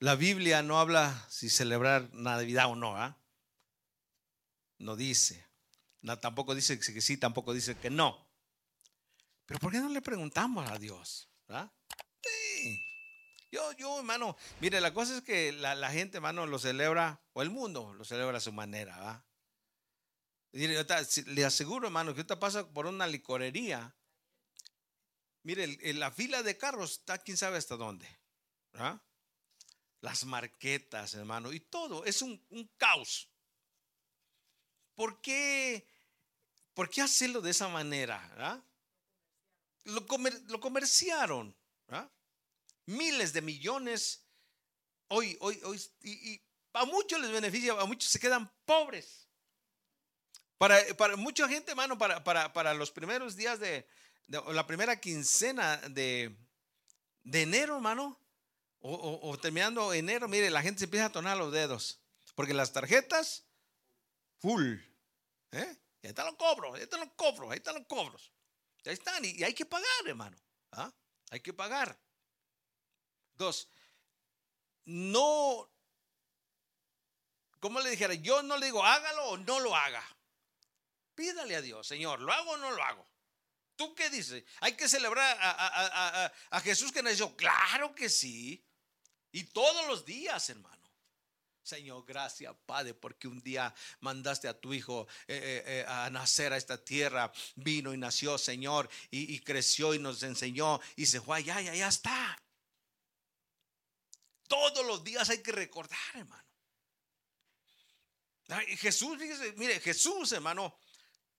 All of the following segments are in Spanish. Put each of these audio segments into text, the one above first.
La Biblia no habla si celebrar Navidad o no, ¿ah? No dice. Tampoco dice que sí, tampoco dice que no. Pero ¿por qué no le preguntamos a Dios? ¿ah? Sí. Yo, yo, hermano, mire, la cosa es que la, gente, hermano, lo celebra, o el mundo lo celebra a su manera, ¿va? Le aseguro, hermano, que usted pasa por una licorería. Mire, la fila de carros está quién sabe hasta dónde. ¿ah? Las marquetas, hermano, y todo. Es un, caos. ¿Por qué, ¿Por qué hacerlo de esa manera? ¿ah? Lo, lo, comerciaron. ¿ah? Miles de millones. Hoy, hoy, hoy. Y, a muchos les beneficia, a muchos se quedan pobres. Para, para mucha gente, hermano, para, para, para los primeros días de, la primera quincena de, de enero, hermano, o, terminando enero, mire, la gente se empieza a tonar los dedos. Porque las tarjetas, full. ¿eh? Ahí están los cobros, ahí están los cobros, ahí están los cobros. Ahí están, y, hay que pagar, hermano. ¿ah? Hay que pagar. Dos, no, como le dijera, yo no le digo hágalo o no lo haga. Pídale a Dios, Señor, ¿lo hago o no lo hago? ¿Tú qué dices? ¿Hay que celebrar a, Jesús que nació? Claro que sí. Y todos los días, hermano. Señor, gracias, Padre, porque un día mandaste a tu hijo eh, eh, eh, a nacer a esta tierra. Vino y nació, Señor, y, creció y nos enseñó y se fue allá y allá está. Todos los días hay que recordar, hermano. Jesús, mire, Jesús, hermano,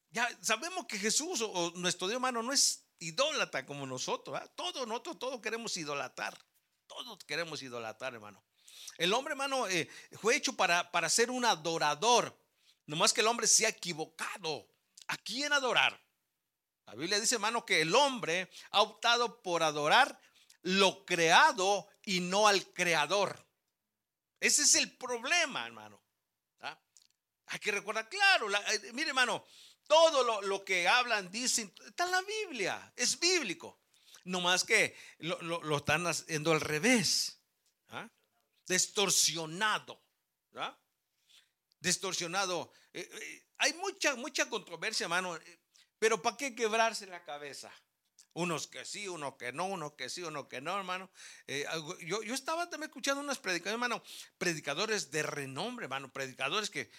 ya sabemos que Jesús o, nuestro Dios hermano no es idólatra como nosotros. Todos nosotros todos queremos idolatrar. Todos queremos idolatrar, hermano. El hombre, hermano, eh, fue hecho para, para ser un adorador. Nomás que el hombre se ha equivocado. ¿A quién adorar? La Biblia dice, hermano, que el hombre ha optado por adorar lo creado y no al creador. Ese es el problema, hermano. Hay que recordar, claro, eh, mire, hermano, todo lo, que hablan, dicen, está en la Biblia, es bíblico. No más que lo, están haciendo al revés, ¿ah? distorsionado. ¿ah? Distorsionado. Eh, eh, hay mucha, mucha controversia, hermano, eh, pero ¿para qué quebrarse la cabeza? Unos que sí, unos que no, unos que sí, unos que no, hermano. yo, yo, estaba también escuchando unas predicaciones, hermano, predicadores de renombre, hermano, predicadores que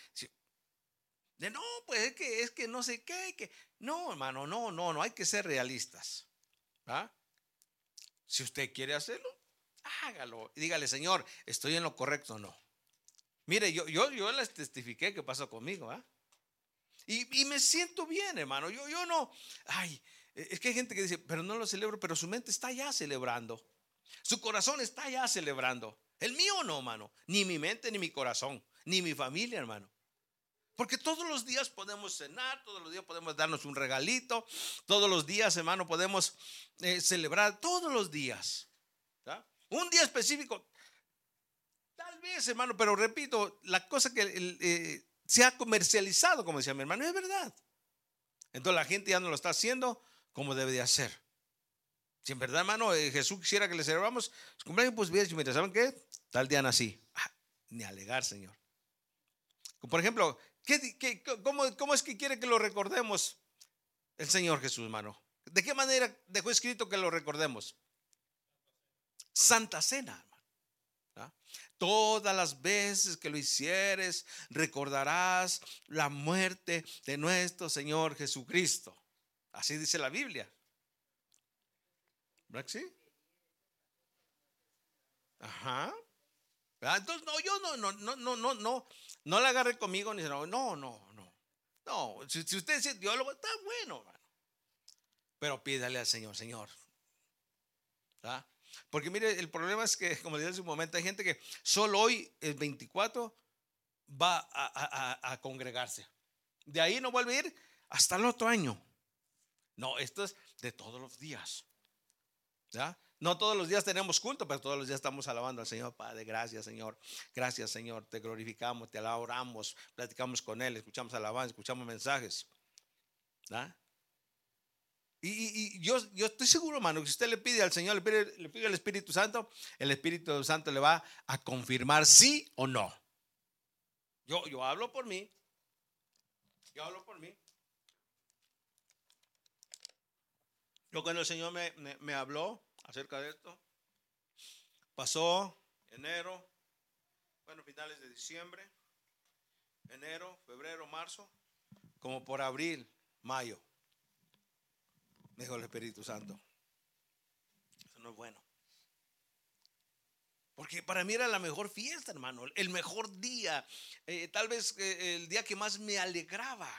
no, pues es que, es que no sé qué, que no, hermano, no, no, no hay que ser realistas. ¿Ah? Si usted quiere hacerlo, hágalo. Dígale, Señor, ¿estoy en lo correcto o no? Mire, yo, yo, yo les testifiqué que pasó conmigo, ¿ah? Y, y, me siento bien, hermano. Yo, yo no, ay, es que hay gente que dice, pero no lo celebro, pero su mente está ya celebrando. Su corazón está ya celebrando. El mío no, hermano. Ni mi mente, ni mi corazón, ni mi familia, hermano. Porque todos los días podemos cenar, todos los días podemos darnos un regalito, todos los días, hermano, podemos eh, celebrar, todos los días. Un día específico, tal vez, hermano, pero repito, la cosa que eh, se ha comercializado, como decía mi hermano, es verdad. Entonces la gente ya no lo está haciendo como debe de hacer. Si en verdad, hermano, eh, Jesús quisiera que le celebramos su cumpleaños, pues bien, mira, ¿saben qué? Tal día nací. Ah, ni alegar, Señor. Por ejemplo, cómo, es que quiere que lo recordemos el Señor Jesús, hermano? ¿De qué manera dejó escrito que lo recordemos? Santa Cena, hermano. ¿ah? Todas las veces que lo hicieres, recordarás la muerte de nuestro Señor Jesucristo. Así dice la Biblia. ¿Verdad sí? Ajá. Entonces, no, yo no, no, no, no, no, no, no la agarre conmigo ni no, no, no, no. No, si, usted dice diólogo, está bueno, hermano. Pero pídale al Señor, Señor. Porque mire, el problema es que, como dije hace un momento, hay gente que solo hoy, el 24, va a, a congregarse. De ahí no vuelve a ir hasta el otro año. No, esto es de todos los días. ¿Ya? No todos los días tenemos culto, pero todos los días estamos alabando al Señor. Padre, gracias Señor. Gracias Señor. Te glorificamos, te alabamos, platicamos con Él, escuchamos alabanza, escuchamos mensajes. Y, yo, yo estoy seguro, hermano, que si usted le pide al Señor, le pide, le pide al Espíritu Santo, el Espíritu Santo le va a confirmar sí o no. Yo, yo hablo por mí. Yo hablo por mí. Yo cuando el Señor me, me habló acerca de esto, pasó enero, bueno, finales de diciembre, enero, febrero, marzo, como por abril, mayo. Me dijo el Espíritu Santo. Eso no es bueno. Porque para mí era la mejor fiesta, hermano, el mejor día, eh, tal vez eh, el día que más me alegraba.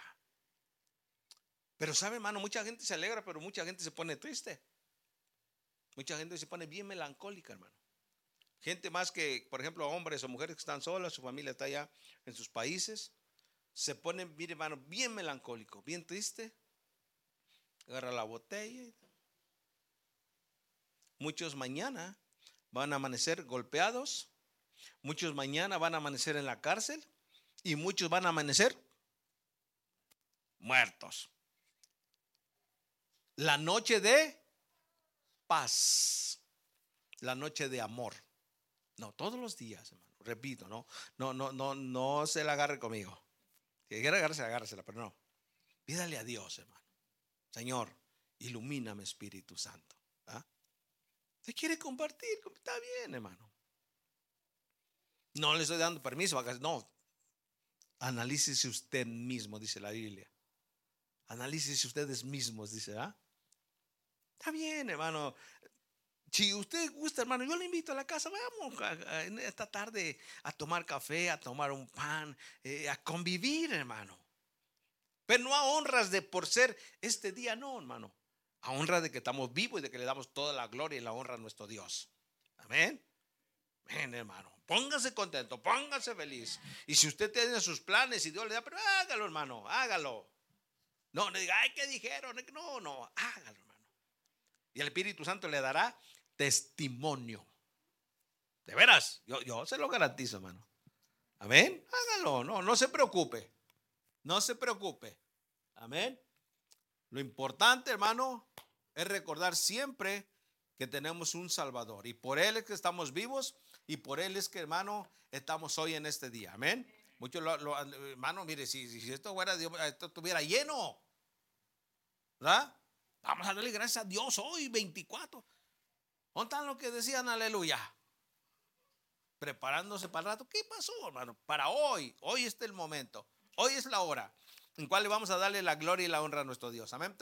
Pero sabe, hermano, mucha gente se alegra, pero mucha gente se pone triste. Mucha gente se pone bien melancólica, hermano. Gente más que, por ejemplo, hombres o mujeres que están solas, su familia está allá en sus países, se ponen, mire, hermano, bien melancólico, bien triste. Agarra la botella. Muchos mañana van a amanecer golpeados, muchos mañana van a amanecer en la cárcel y muchos van a amanecer muertos. La noche de paz, la noche de amor. No, todos los días, hermano. Repito, no, no, no, no, no se la agarre conmigo. Si quiere agarrarse, agárresela, pero no. Pídale a Dios, hermano. Señor, ilumíname, Espíritu Santo. ¿ah? ¿Te quiere compartir? Está bien, hermano. No le estoy dando permiso. No. Analícese usted mismo, dice la Biblia. Analícese ustedes mismos, dice, ¿ah? Está bien, hermano. Si usted gusta, hermano, yo le invito a la casa, vamos en esta tarde a tomar café, a tomar un pan, eh, a convivir, hermano. Pero no a honras de por ser este día, no, hermano. A honra de que estamos vivos y de que le damos toda la gloria y la honra a nuestro Dios. Amén. Amén, hermano. Póngase contento, póngase feliz. Y si usted tiene sus planes y Dios le da, pero hágalo, hermano, hágalo. No, no diga, ay, ¿qué dijeron? No, no, hágalo. Y el Espíritu Santo le dará testimonio. De veras, yo, yo se lo garantizo, hermano. Amén. Hágalo, no, no se preocupe. No se preocupe. Amén. Lo importante, hermano, es recordar siempre que tenemos un Salvador. Y por Él es que estamos vivos y por Él es que, hermano, estamos hoy en este día. Amén. Muchos, lo, hermano, mire, si, si esto, fuera, esto estuviera lleno, ¿verdad? Vamos a darle gracias a Dios hoy, 24. ¿Dónde están los que decían aleluya? Preparándose para el rato. ¿Qué pasó, hermano? Para hoy. Hoy está el momento. Hoy es la hora en cual le vamos a darle la gloria y la honra a nuestro Dios. Amén.